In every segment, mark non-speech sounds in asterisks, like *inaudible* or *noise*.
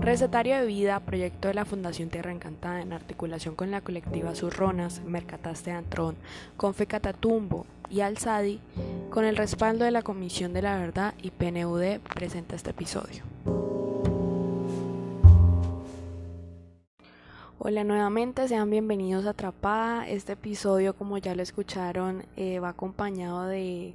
Recetario de Vida, proyecto de la Fundación Tierra Encantada en articulación con la colectiva Surronas, Mercataste Antrón, Confe Catatumbo y Alzadi, con el respaldo de la Comisión de la Verdad y PNUD, presenta este episodio. Hola nuevamente, sean bienvenidos a Atrapada. Este episodio, como ya lo escucharon, eh, va acompañado de,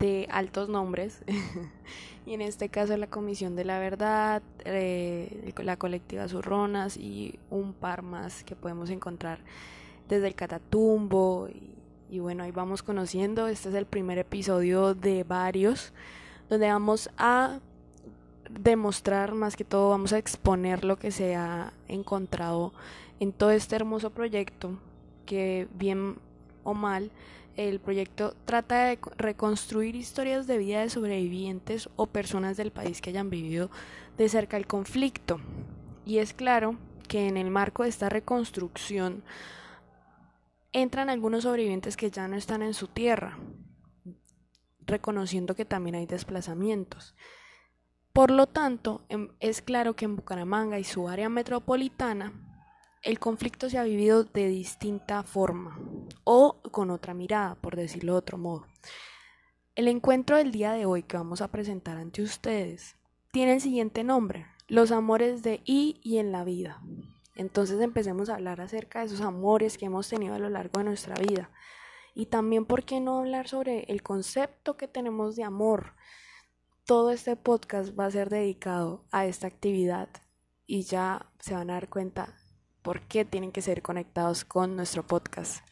de altos nombres. *laughs* y en este caso la Comisión de la Verdad, eh, la colectiva Zurronas y un par más que podemos encontrar desde el Catatumbo. Y, y bueno, ahí vamos conociendo. Este es el primer episodio de varios, donde vamos a demostrar, más que todo vamos a exponer lo que se ha encontrado en todo este hermoso proyecto, que bien o mal, el proyecto trata de reconstruir historias de vida de sobrevivientes o personas del país que hayan vivido de cerca el conflicto. Y es claro que en el marco de esta reconstrucción entran algunos sobrevivientes que ya no están en su tierra, reconociendo que también hay desplazamientos. Por lo tanto, em, es claro que en Bucaramanga y su área metropolitana el conflicto se ha vivido de distinta forma o con otra mirada, por decirlo de otro modo. El encuentro del día de hoy que vamos a presentar ante ustedes tiene el siguiente nombre, Los amores de y y en la vida. Entonces empecemos a hablar acerca de esos amores que hemos tenido a lo largo de nuestra vida. Y también, ¿por qué no hablar sobre el concepto que tenemos de amor? Todo este podcast va a ser dedicado a esta actividad y ya se van a dar cuenta por qué tienen que ser conectados con nuestro podcast.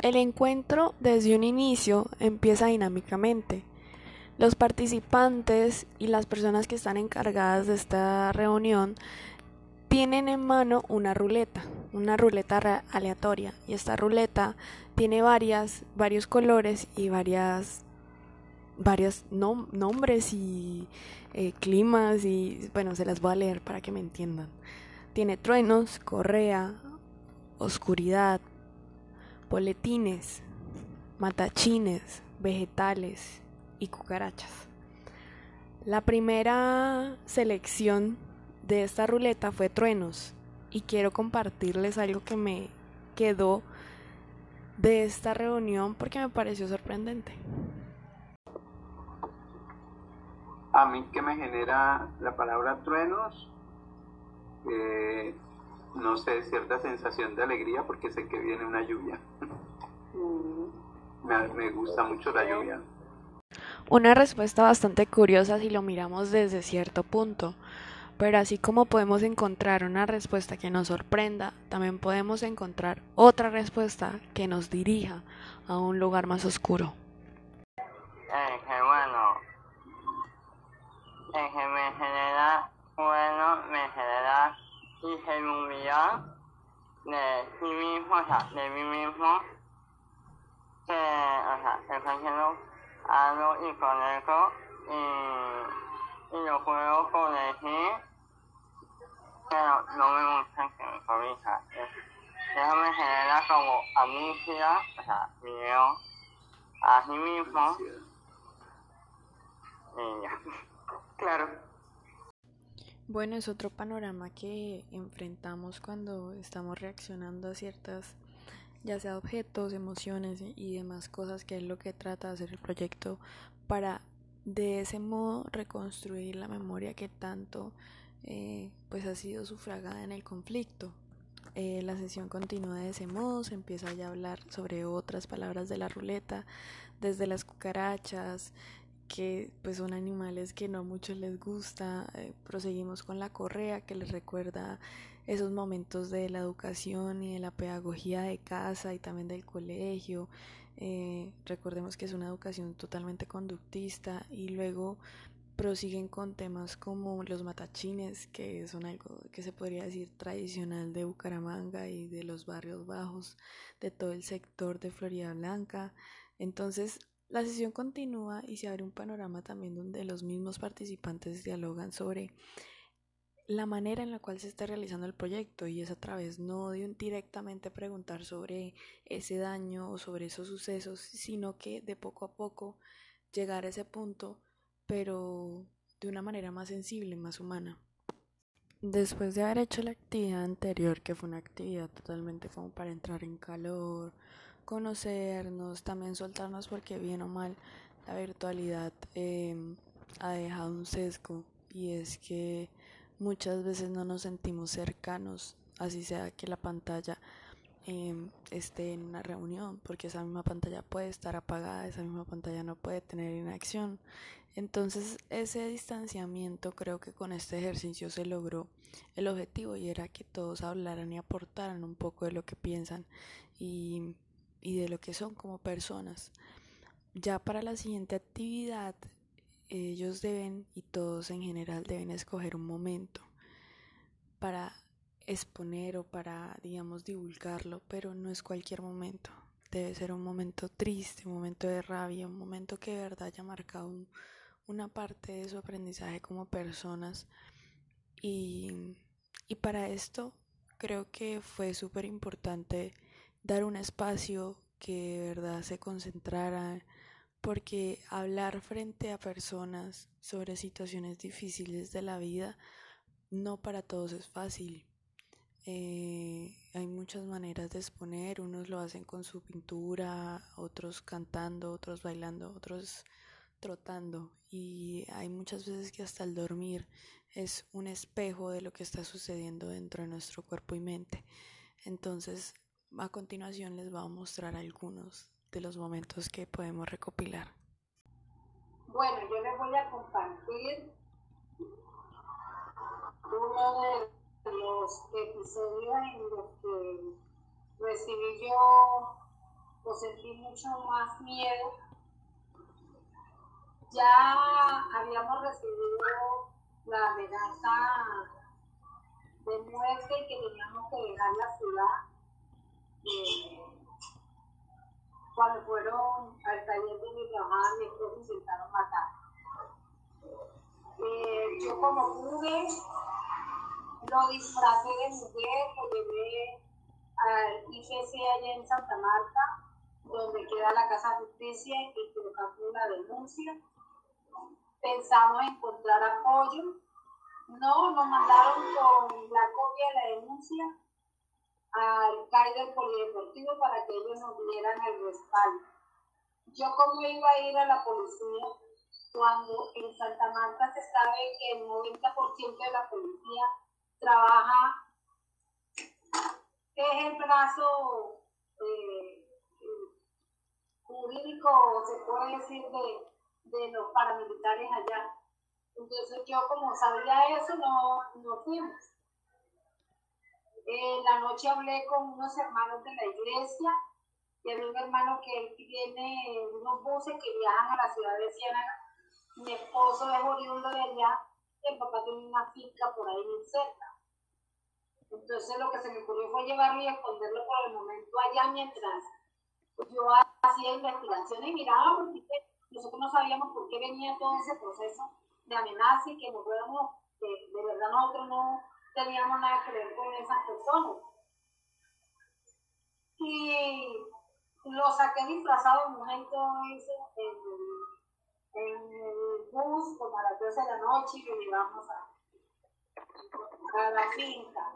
El encuentro desde un inicio empieza dinámicamente. Los participantes y las personas que están encargadas de esta reunión tienen en mano una ruleta, una ruleta aleatoria y esta ruleta tiene varias, varios colores y varias, varios nombres y eh, climas y bueno, se las voy a leer para que me entiendan. Tiene truenos, correa, oscuridad, boletines, matachines, vegetales y cucarachas. La primera selección de esta ruleta fue truenos y quiero compartirles algo que me quedó de esta reunión porque me pareció sorprendente. A mí que me genera la palabra truenos, eh, no sé, cierta sensación de alegría porque sé que viene una lluvia. Mm. me, me gusta mucho la lluvia. Una respuesta bastante curiosa si lo miramos desde cierto punto pero así como podemos encontrar una respuesta que nos sorprenda, también podemos encontrar otra respuesta que nos dirija a un lugar más oscuro. Eh, que bueno, eh, que me genera, bueno, me genera ingenuidad de sí mismo, o sea, de mí mismo, que, o sea, estoy haciendo algo incorrecto y, y lo puedo corregir pero no me gusta que me corrija. Eso me genera como amicia, o sea, miedo a sí mismo. Y ya. *laughs* Claro. Bueno, es otro panorama que enfrentamos cuando estamos reaccionando a ciertas, ya sea objetos, emociones y demás cosas, que es lo que trata de hacer el proyecto para de ese modo reconstruir la memoria que tanto eh, pues ha sido sufragada en el conflicto. Eh, la sesión continúa de ese modo, se empieza ya a hablar sobre otras palabras de la ruleta, desde las cucarachas, que pues son animales que no a muchos les gusta, eh, proseguimos con la correa que les recuerda esos momentos de la educación y de la pedagogía de casa y también del colegio, recordemos que es una educación totalmente conductista y luego prosiguen con temas como los matachines, que son algo que se podría decir tradicional de Bucaramanga y de los barrios bajos, de todo el sector de Florida Blanca. Entonces, la sesión continúa y se abre un panorama también donde los mismos participantes dialogan sobre la manera en la cual se está realizando el proyecto y es a través no de directamente preguntar sobre ese daño o sobre esos sucesos, sino que de poco a poco llegar a ese punto pero de una manera más sensible, más humana. Después de haber hecho la actividad anterior, que fue una actividad totalmente como para entrar en calor, conocernos, también soltarnos porque bien o mal la virtualidad em, ha dejado un sesgo y es que muchas veces no nos sentimos cercanos, así sea que la pantalla em, esté en una reunión, porque esa misma pantalla puede estar apagada, esa misma pantalla no puede tener inacción. Entonces ese distanciamiento creo que con este ejercicio se logró el objetivo y era que todos hablaran y aportaran un poco de lo que piensan y, y de lo que son como personas. Ya para la siguiente actividad ellos deben y todos en general deben escoger un momento para exponer o para, digamos, divulgarlo, pero no es cualquier momento. Debe ser un momento triste, un momento de rabia, un momento que de verdad haya marcado una parte de su aprendizaje como personas. Y, y para esto creo que fue súper importante dar un espacio que de verdad se concentrara porque hablar frente a personas sobre situaciones difíciles de la vida no para todos es fácil. Eh, hay muchas maneras de exponer, unos lo hacen con su pintura, otros cantando, otros bailando, otros trotando y hay muchas veces que hasta el dormir es un espejo de lo que está sucediendo dentro de nuestro cuerpo y mente. Entonces, a continuación les voy a mostrar algunos de los momentos que podemos recopilar. Bueno, yo les voy a compartir uno de los episodios en los que recibí yo o sentí mucho más miedo. Ya habíamos recibido la amenaza de muerte y que teníamos que dejar la ciudad. Eh, cuando fueron al taller donde trabajaba mi esposo intentaron matar. Eh, yo como pude, lo disfrazé de mujer, lo llevé al IGC allá en Santa Marta, donde queda la Casa de Justicia y colocamos una denuncia. Pensamos encontrar apoyo. No, nos mandaron con la copia de la denuncia al CAI del Polideportivo para que ellos nos dieran el respaldo. Yo como iba a ir a la policía, cuando en Santa Marta se sabe que el 90% de la policía trabaja, es el brazo eh, jurídico, se puede decir, de, de los paramilitares allá. Entonces yo como sabía eso, no, no fuimos en la noche hablé con unos hermanos de la iglesia y había un hermano que tiene unos buses que viajan a la ciudad de Ciénaga. Mi esposo es oriundo de allá, el papá tiene una finca por ahí en cerca. Entonces lo que se me ocurrió fue llevarlo y esconderlo por el momento allá mientras yo hacía investigaciones y miraba porque nosotros no sabíamos por qué venía todo ese proceso de amenaza y que nos fuéramos, de, de verdad nosotros no teníamos nada que ver con esas personas. Y lo saqué disfrazado en un momento en, en el bus como a las 12 de la noche y lo llevamos a, la finca.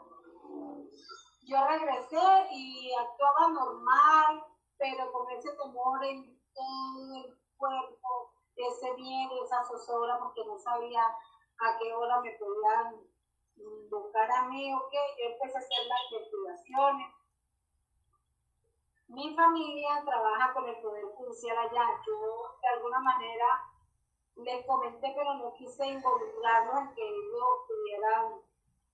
Yo regresé y actuaba normal, pero con ese temor en todo el cuerpo, ese miedo, esa zozobra, porque no sabía a qué hora me podían buscar a mí, ok, yo empecé a hacer las investigaciones. Mi familia trabaja con el Poder Judicial allá. Yo, de alguna manera, les comenté, pero no quise involucrarlos en que ellos pudieran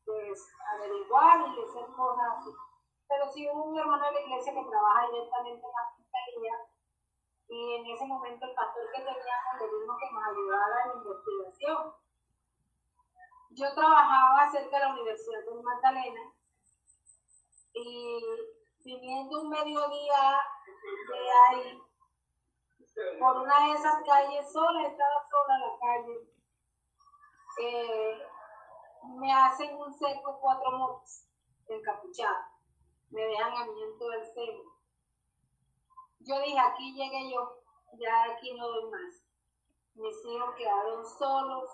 pues, averiguar y hacer cosas así. Pero sí hubo un hermano de la iglesia que trabaja directamente en la fiscalía y en ese momento el pastor que teníamos le dijo que nos ayudara en la investigación yo trabajaba cerca de la Universidad de Magdalena y viniendo un mediodía de ahí, por una de esas calles sola, estaba sola la calle, eh, me hacen un cerco cuatro motos encapuchados, me dejan a mí en todo el centro. Yo dije, aquí llegué yo, ya aquí no doy más. Mis hijos quedaron solos,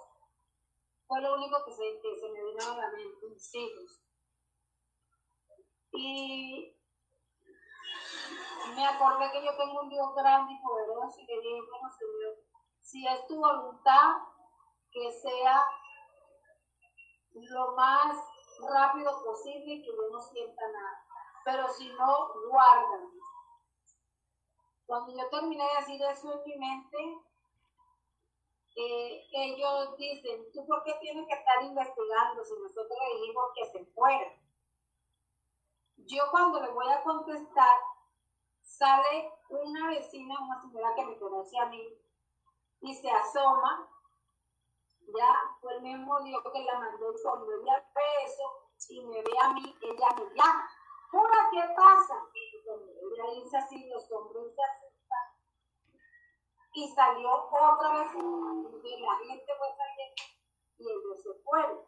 fue lo único que se, que me vino a la mente, mis hijos. Y me acordé que yo tengo un Dios grande y poderoso y le dije, bueno, Señor, si es tu voluntad, que sea lo más rápido posible y que yo no sienta nada. Pero si no, guárdame. Cuando yo terminé de decir eso en mi mente, eh, ellos dicen, ¿tú por qué tienes que estar investigando si nosotros le dijimos que se fuera? Yo cuando le voy a contestar, sale una vecina, una señora que me conoce a mí, y se asoma, ya fue el mismo Dios que la mandó, y cuando ella ve eso y me ve a mí, ella me llama, ¿Pura qué pasa? Y cuando ella dice así, los hombres y salió otra vez, y la gente fue saliendo, y ellos se fueron.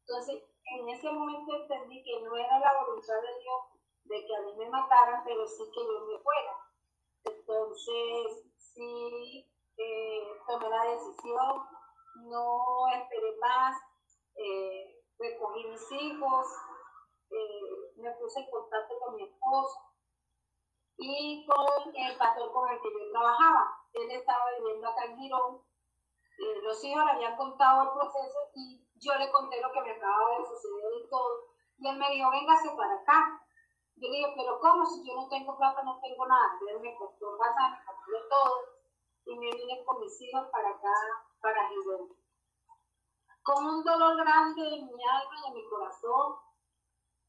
Entonces, en ese momento entendí que no era la voluntad de Dios de que a mí me mataran, pero sí que yo me fuera. Entonces, sí eh, tomé la decisión, no esperé más, eh, recogí mis hijos, eh, me puse en contacto con mi esposo y con el pastor con el que yo trabajaba. Él estaba viviendo acá en Girón. los hijos le habían contado el proceso y yo le conté lo que me acababa de suceder y todo. Y él me dijo, véngase para acá. Yo le dije, pero ¿cómo? Si yo no tengo plata, no tengo nada. Él me costó casa, me compró todo. Y me vine con mis hijos para acá, para Gijón. Con un dolor grande en mi alma y en mi corazón,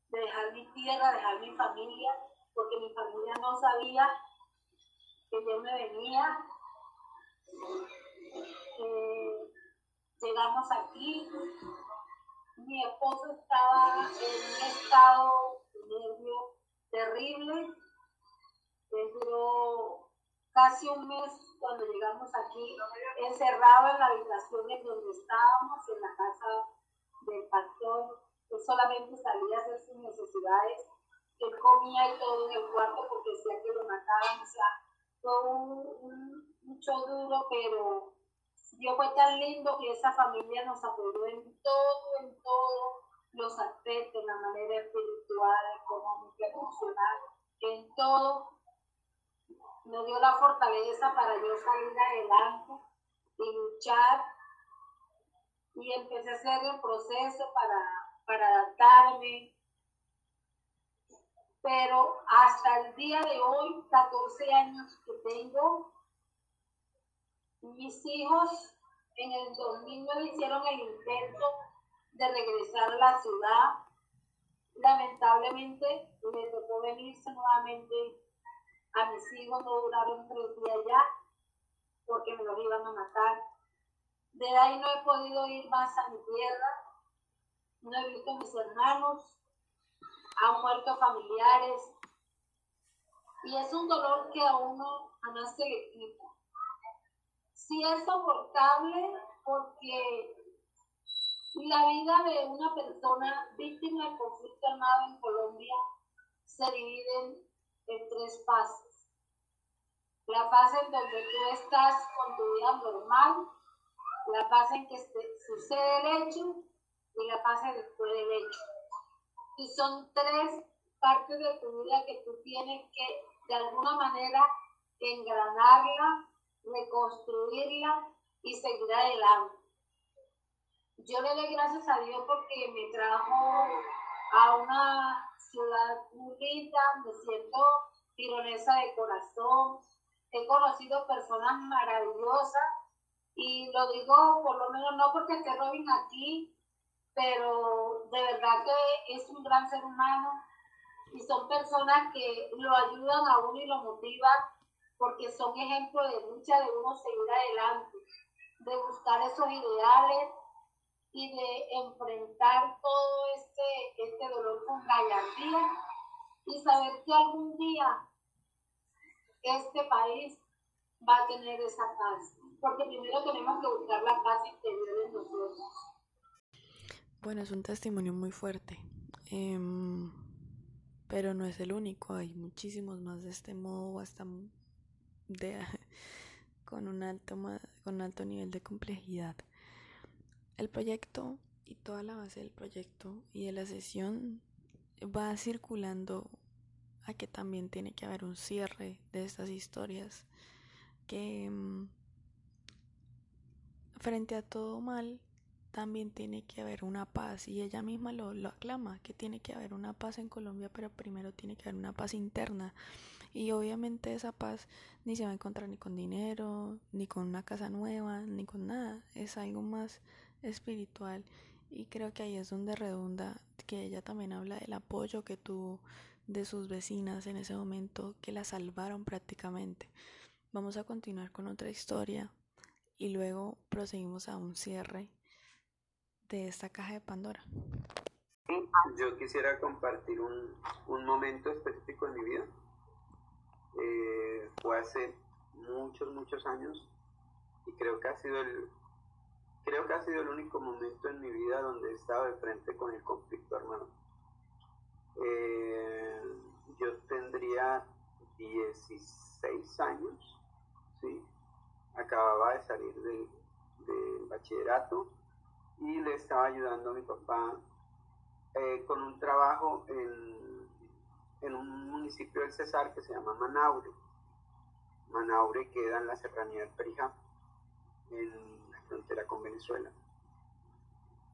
de dejar mi tierra, dejar mi familia, porque mi familia no sabía que yo me venía. Llegamos aquí, mi esposo estaba en un estado de nervio terrible, duró casi un mes cuando llegamos aquí, encerrado en la habitación en donde estábamos, en la casa del pastor, que solamente salía a hacer sus necesidades, él comía y todo en el cuarto porque decía que lo mataban, o sea, fue un, mucho duro, pero Dios fue tan lindo que esa familia nos apoyó en todo, en todos los aspectos, en la manera espiritual, económica, emocional, en todo. Me dio la fortaleza para yo salir adelante y luchar. Y empecé a hacer el proceso para, para adaptarme. Pero hasta el día de hoy, 14 años que tengo, mis hijos en el 2009 hicieron el intento de regresar a la ciudad. Lamentablemente me tocó venirse nuevamente a mis hijos, no duraron tres días ya porque me los iban a matar. De ahí no he podido ir más a mi tierra, no he visto a mis hermanos, han muerto familiares y es un dolor que a uno jamás se le quita sí es soportable porque la vida de una persona víctima de conflicto armado en Colombia se divide en, tres fases. La fase en donde tú estás con tu vida normal, la fase en que sucede el hecho y la fase después del hecho. Y son tres partes de tu vida que tú tienes que de alguna manera engranarla reconstruirla y seguir adelante. Yo le doy gracias a Dios porque me trajo a una ciudad muy linda, me siento tironesa de corazón, he conocido personas maravillosas y lo digo por lo menos no porque esté Robin aquí, pero de verdad que es un gran ser humano y son personas que lo ayudan a uno y lo motivan porque son ejemplos de lucha de uno seguir adelante, de buscar esos ideales y de enfrentar todo este, este dolor con gallardía y saber que algún día este país va a tener esa paz, porque primero tenemos que buscar la paz interior en nosotros. Bueno, es un testimonio muy fuerte, em, pero no es el único, hay muchísimos más de este modo, hasta *laughs* con, un alto, con alto nivel de complejidad. el proyecto y toda la base del proyecto y de la sesión va circulando a que también tiene que haber un cierre de estas historias que mm, frente a todo mal también tiene que haber una paz y ella misma lo, lo, aclama, que tiene que haber una paz en Colombia, pero primero tiene que haber una paz interna. Y obviamente esa paz ni se va a encontrar ni con dinero, ni con una casa nueva, ni con nada, es algo más espiritual y creo que ahí es donde redunda que ella también habla del apoyo que tuvo de sus vecinas en ese momento que la salvaron prácticamente. Vamos a continuar con otra historia y luego proseguimos a un cierre de esta caja de Pandora. Yo quisiera compartir un, un momento específico en mi vida. Eh, fue hace muchos, muchos años y creo que ha sido el creo que ha sido el único momento en mi vida donde he estado de frente con el conflicto armado. Eh, yo tendría 16 años, ¿sí? acababa de salir del de bachillerato y le estaba ayudando a mi papá eh, con un trabajo en, en, un municipio del Cesar que se llama Manaure. Manaure queda en la serranía del Perijá, en la frontera con Venezuela.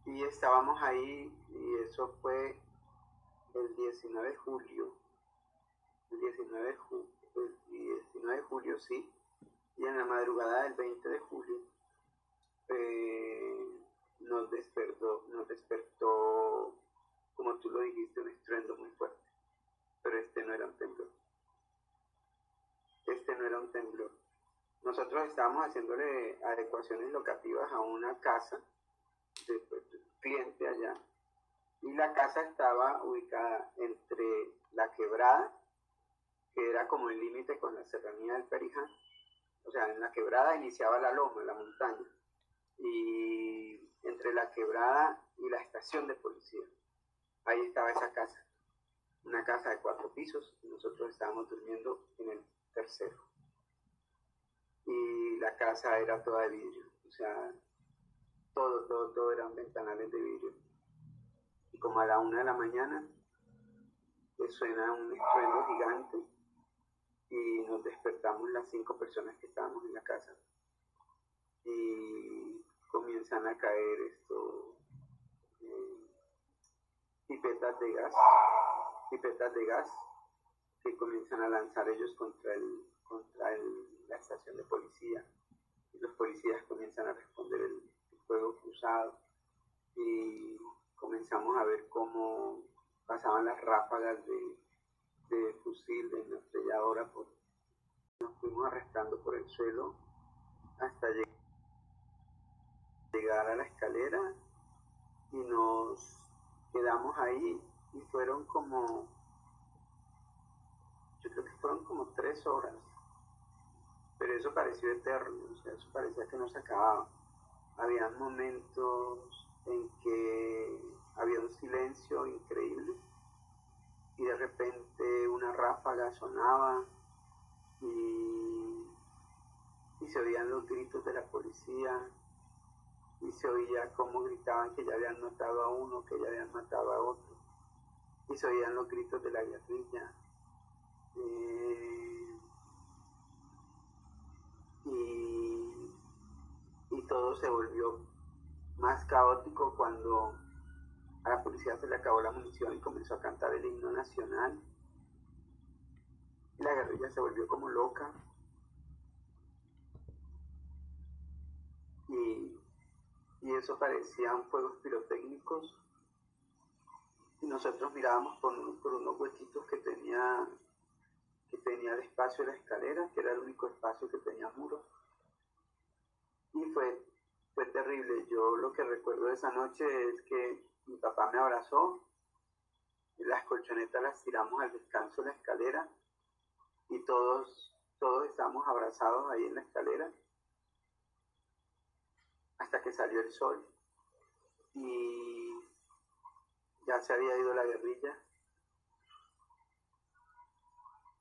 Y estábamos ahí y eso fue el 19 de julio. El 19 de, el 19 de julio, sí. Y en la madrugada del 20 de julio eh, nos despertó, nos despertó, como tú lo dijiste, un estruendo muy fuerte. Pero este no era un temblor. Este no era un temblor. Nosotros estábamos haciéndole adecuaciones locativas a una casa de, cliente allá. Y la casa estaba ubicada entre la quebrada, que era como el límite con la serranía del Periján. O sea, en la quebrada iniciaba la loma, la montaña. Y entre la quebrada y la estación de policía. Ahí estaba esa casa, una casa de cuatro pisos y nosotros estábamos durmiendo en el tercero. Y la casa era toda de vidrio, o sea, todo, todo, todo eran ventanales de vidrio. Y como a la una de la mañana, suena un estruendo gigante y nos despertamos las cinco personas que estábamos en la casa. Y comienzan a caer esto eh, pipetas de gas, pipetas de gas que comienzan a lanzar ellos contra el, contra el, la estación de policía. Los policías comienzan a responder el, fuego cruzado. Y comenzamos a ver cómo pasaban las ráfagas de, de fusil de una estrelladora por nos fuimos arrastrando por el suelo hasta llegar llegar a la escalera y nos quedamos ahí y fueron como, yo creo que fueron como tres horas, pero eso pareció eterno, o sea, eso parecía que no se acababa. Había momentos en que había un silencio increíble y de repente una ráfaga sonaba y, y se oían los gritos de la policía y se oía cómo gritaban que ya habían matado a uno, que ya habían matado a otro, y se oían los gritos de la guerrilla. Eh, y, y todo se volvió más caótico cuando a la policía se le acabó la munición y comenzó a cantar el himno nacional. La guerrilla se volvió como loca. Y y eso parecían fuegos pirotécnicos. Y nosotros mirábamos por, unos huequitos que tenía, que tenía el espacio de la escalera, que era el único espacio que tenía muros. Y fue, fue terrible. Yo lo que recuerdo de esa noche es que mi papá me abrazó, las colchonetas las tiramos al descanso de la escalera y todos, todos estábamos abrazados ahí en la escalera hasta que salió el sol y ya se había ido la guerrilla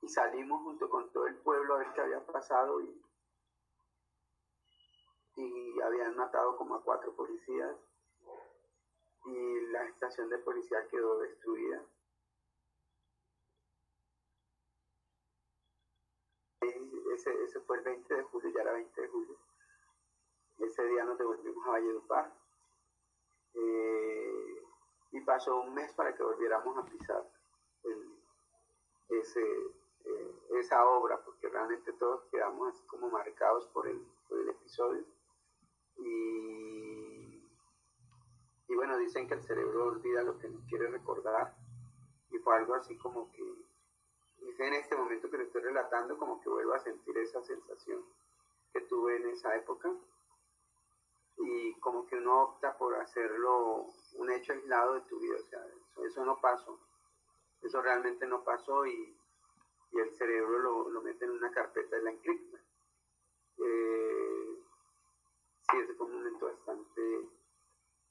y salimos junto con todo el pueblo a ver qué había pasado y, y habían matado como a cuatro policías y la estación de policía quedó destruida. Ese, ese fue el 20 de julio, ya era 20 de julio. Ese día nos devolvimos a Valledupar. Eh, y pasó un mes para que volviéramos a pisar ese, eh, esa obra, porque realmente todos quedamos así como marcados por el, por el episodio. Y, y bueno, dicen que el cerebro olvida lo que no quiere recordar. Y fue algo así como que, en este momento que lo estoy relatando, como que vuelvo a sentir esa sensación que tuve en esa época. Uno opta por hacerlo un hecho aislado de tu vida. O sea, eso, no pasó. Eso realmente no pasó y, el cerebro lo, lo, mete en una carpeta de la encripta. Eh, sí, ese fue un momento bastante,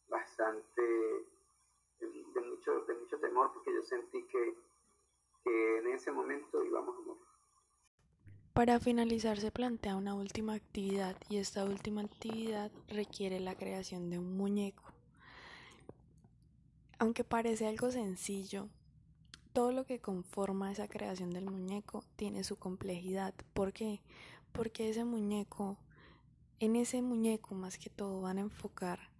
bastante de, mucho, de mucho temor porque yo sentí que, que en ese momento íbamos a morir. Para finalizar se plantea una última actividad y esta última actividad requiere la creación de un muñeco. Aunque parece algo sencillo, todo lo que conforma esa creación del muñeco tiene su complejidad. ¿Por qué? Porque ese muñeco, en ese muñeco más que todo van a enfocar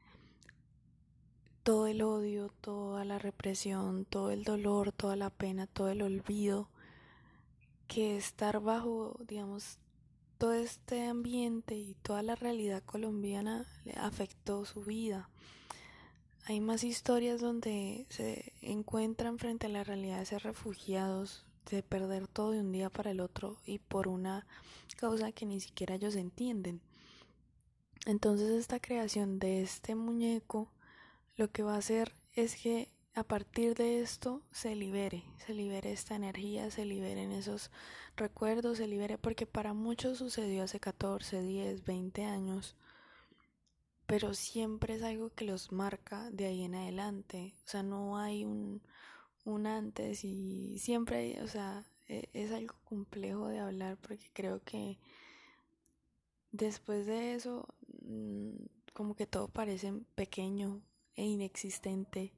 todo el odio, toda la represión, todo el dolor, toda la pena, todo el olvido, que estar bajo, digamos, todo este ambiente y toda la realidad colombiana le afectó su vida. Hay más historias donde se encuentran frente a la realidad de ser refugiados, de perder todo de un día para el otro y por una causa que ni siquiera ellos entienden. Entonces esta creación de este muñeco lo que va a hacer es que a partir de esto se libere, se libere esta energía, se liberen esos recuerdos, se libere porque para muchos sucedió hace 14, 10, 20 años pero siempre es algo que los marca de ahí en adelante. O sea, no hay un, un antes y siempre, o sea, e, es algo complejo de hablar porque creo que después de eso, mm, como que todo parece pequeño e inexistente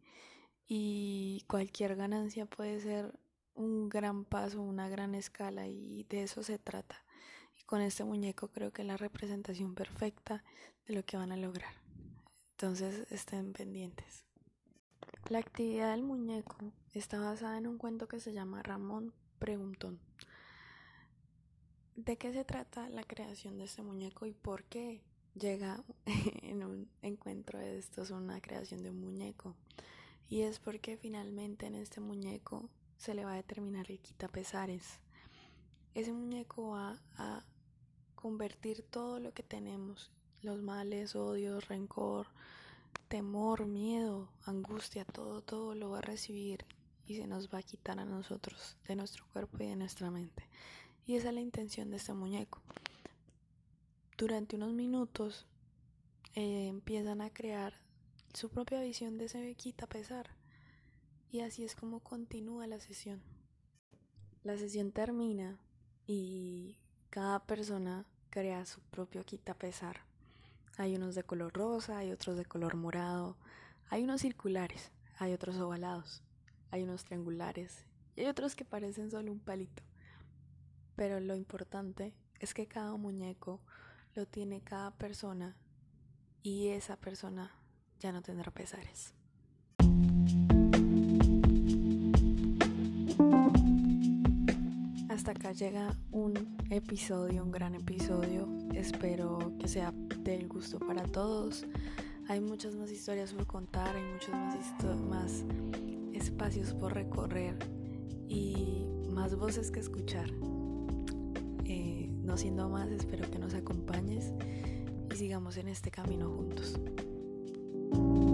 y cualquier ganancia puede ser un gran paso, una gran escala y de eso se trata. Y con este muñeco creo que es la representación perfecta de lo que van a lograr. Entonces estén pendientes. La actividad del muñeco está basada en un cuento que se llama Ramón Preguntón. ¿De qué se trata la creación de este muñeco y por qué llega *laughs* en un encuentro de estos una creación de un muñeco? Y es porque finalmente en este muñeco se le va a determinar el quitapesares. Ese muñeco va a convertir todo lo que tenemos los males, odio, rencor, temor, miedo, angustia, todo, todo lo va a recibir y se nos va a quitar a nosotros, de nuestro cuerpo y de nuestra mente. Y esa es la intención de este muñeco. Durante unos minutos eh, empiezan a crear su propia visión de ese quita pesar. Y así es como continúa la sesión. La sesión termina y cada persona crea su propio quita pesar. Hay unos de color rosa, hay otros de color morado, hay unos circulares, hay otros ovalados, hay unos triangulares y hay otros que parecen solo un palito. Pero lo importante es que cada muñeco lo tiene cada persona y esa persona ya no tendrá pesares. Hasta acá llega un episodio, un gran episodio. Espero que sea del gusto para todos. Hay muchas más historias por contar, hay muchos más, espacios por recorrer y más voces que escuchar. Eh, no siendo más, espero que nos acompañes y sigamos en este camino juntos. you